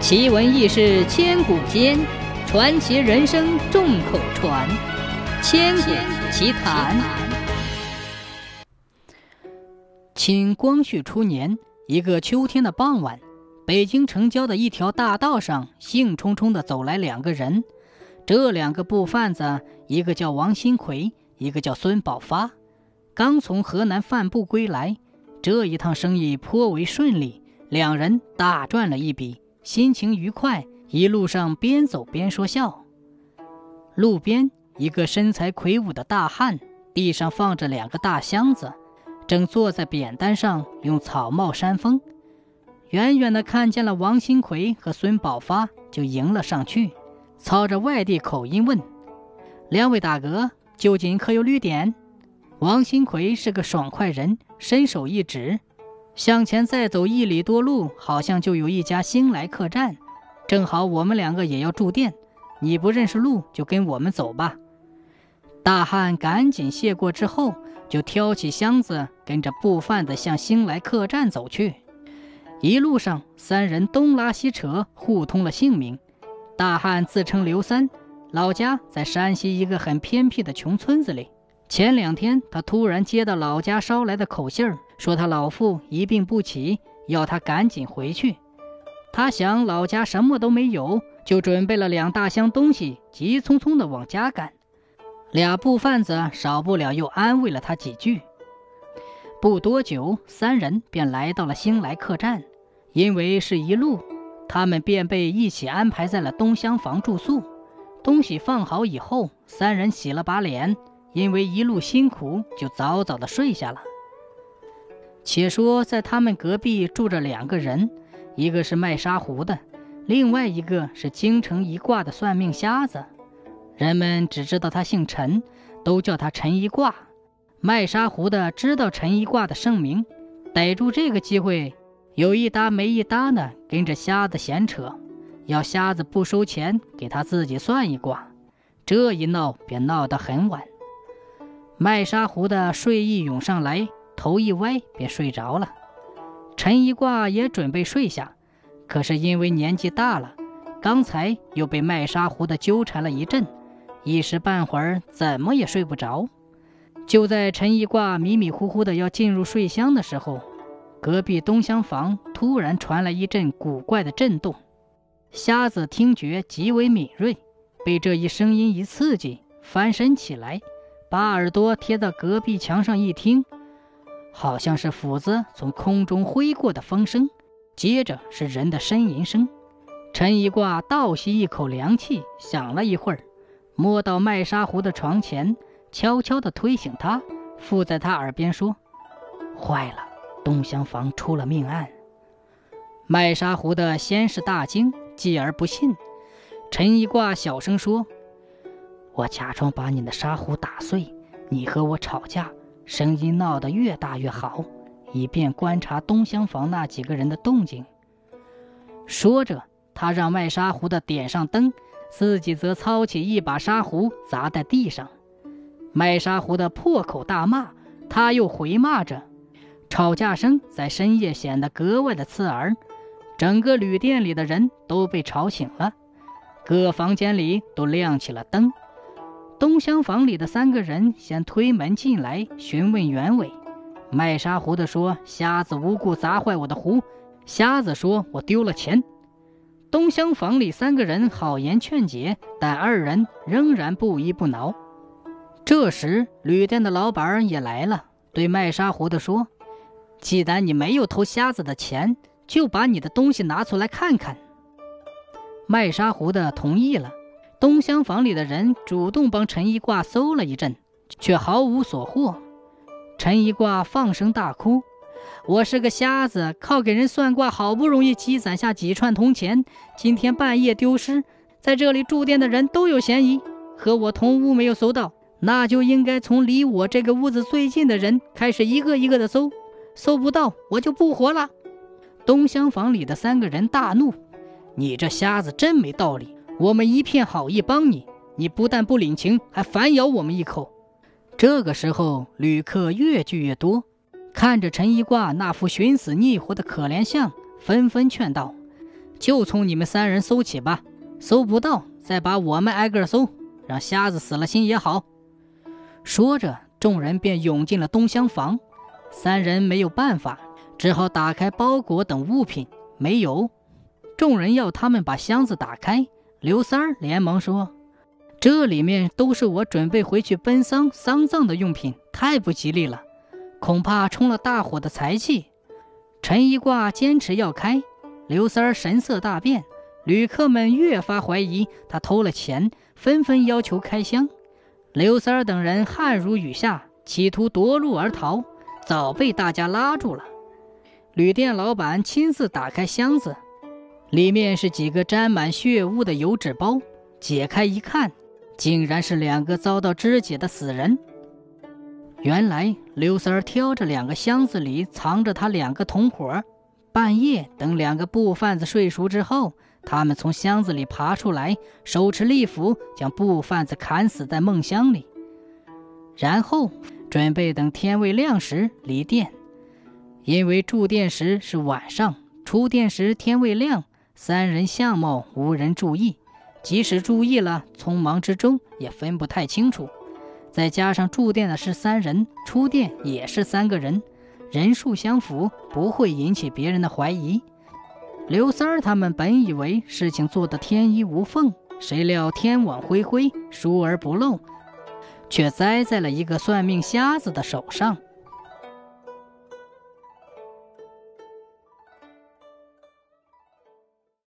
奇闻异事千古间，传奇人生众口传。千古奇谈。清光绪初年，一个秋天的傍晚，北京城郊的一条大道上，兴冲冲的走来两个人。这两个布贩子，一个叫王新奎，一个叫孙宝发，刚从河南贩布归来。这一趟生意颇为顺利，两人大赚了一笔，心情愉快，一路上边走边说笑。路边，一个身材魁梧的大汉，地上放着两个大箱子，正坐在扁担上用草帽扇风。远远的看见了王新奎和孙宝发，就迎了上去，操着外地口音问：“两位大哥，究竟可有旅店？”王新奎是个爽快人，伸手一指，向前再走一里多路，好像就有一家兴来客栈。正好我们两个也要住店，你不认识路，就跟我们走吧。大汉赶紧谢过之后，就挑起箱子，跟着布贩子向兴来客栈走去。一路上，三人东拉西扯，互通了姓名。大汉自称刘三，老家在山西一个很偏僻的穷村子里。前两天，他突然接到老家捎来的口信儿，说他老父一病不起，要他赶紧回去。他想老家什么都没有，就准备了两大箱东西，急匆匆地往家赶。俩布贩子少不了又安慰了他几句。不多久，三人便来到了兴来客栈，因为是一路，他们便被一起安排在了东厢房住宿。东西放好以后，三人洗了把脸。因为一路辛苦，就早早的睡下了。且说在他们隔壁住着两个人，一个是卖沙壶的，另外一个是京城一卦的算命瞎子。人们只知道他姓陈，都叫他陈一卦。卖沙壶的知道陈一卦的盛名，逮住这个机会，有一搭没一搭的跟着瞎子闲扯，要瞎子不收钱给他自己算一卦。这一闹便闹得很晚。麦沙壶的睡意涌上来，头一歪便睡着了。陈一卦也准备睡下，可是因为年纪大了，刚才又被卖沙壶的纠缠了一阵，一时半会儿怎么也睡不着。就在陈一卦迷迷糊糊的要进入睡乡的时候，隔壁东厢房突然传来一阵古怪的震动。瞎子听觉极为敏锐，被这一声音一刺激，翻身起来。把耳朵贴到隔壁墙上一听，好像是斧子从空中挥过的风声，接着是人的呻吟声。陈一挂倒吸一口凉气，想了一会儿，摸到麦沙湖的床前，悄悄地推醒他，附在他耳边说：“坏了，东厢房出了命案。”麦沙湖的先是大惊，继而不信。陈一挂小声说。我假装把你的沙壶打碎，你和我吵架，声音闹得越大越好，以便观察东厢房那几个人的动静。说着，他让卖沙壶的点上灯，自己则操起一把沙壶砸在地上。卖沙壶的破口大骂，他又回骂着，吵架声在深夜显得格外的刺耳。整个旅店里的人都被吵醒了，各房间里都亮起了灯。东厢房里的三个人先推门进来询问原委。卖沙壶的说：“瞎子无故砸坏我的壶。”瞎子说：“我丢了钱。”东厢房里三个人好言劝解，但二人仍然不依不挠。这时，旅店的老板也来了，对卖沙壶的说：“既然你没有偷瞎子的钱，就把你的东西拿出来看看。”卖沙壶的同意了。东厢房里的人主动帮陈一挂搜了一阵，却毫无所获。陈一挂放声大哭：“我是个瞎子，靠给人算卦，好不容易积攒下几串铜钱，今天半夜丢失，在这里住店的人都有嫌疑。和我同屋没有搜到，那就应该从离我这个屋子最近的人开始，一个一个的搜，搜不到我就不活了。”东厢房里的三个人大怒：“你这瞎子真没道理！”我们一片好意帮你，你不但不领情，还反咬我们一口。这个时候，旅客越聚越多，看着陈一挂那副寻死觅活的可怜相，纷纷劝道：“就从你们三人搜起吧，搜不到再把我们挨个搜，让瞎子死了心也好。说着，众人便涌进了东厢房。三人没有办法，只好打开包裹等物品，没有。众人要他们把箱子打开，刘三儿连忙说：“这里面都是我准备回去奔丧丧葬的用品，太不吉利了，恐怕冲了大火的财气。”陈一挂坚持要开，刘三儿神色大变，旅客们越发怀疑他偷了钱，纷纷要求开箱。刘三儿等人汗如雨下，企图夺路而逃。早被大家拉住了。旅店老板亲自打开箱子，里面是几个沾满血污的油纸包。解开一看，竟然是两个遭到肢解的死人。原来刘三儿挑着两个箱子里藏着他两个同伙。半夜等两个布贩子睡熟之后，他们从箱子里爬出来，手持利斧将布贩子砍死在梦乡里，然后。准备等天未亮时离店，因为住店时是晚上，出店时天未亮，三人相貌无人注意，即使注意了，匆忙之中也分不太清楚。再加上住店的是三人，出店也是三个人，人数相符，不会引起别人的怀疑。刘三儿他们本以为事情做得天衣无缝，谁料天网恢恢，疏而不漏。却栽在了一个算命瞎子的手上。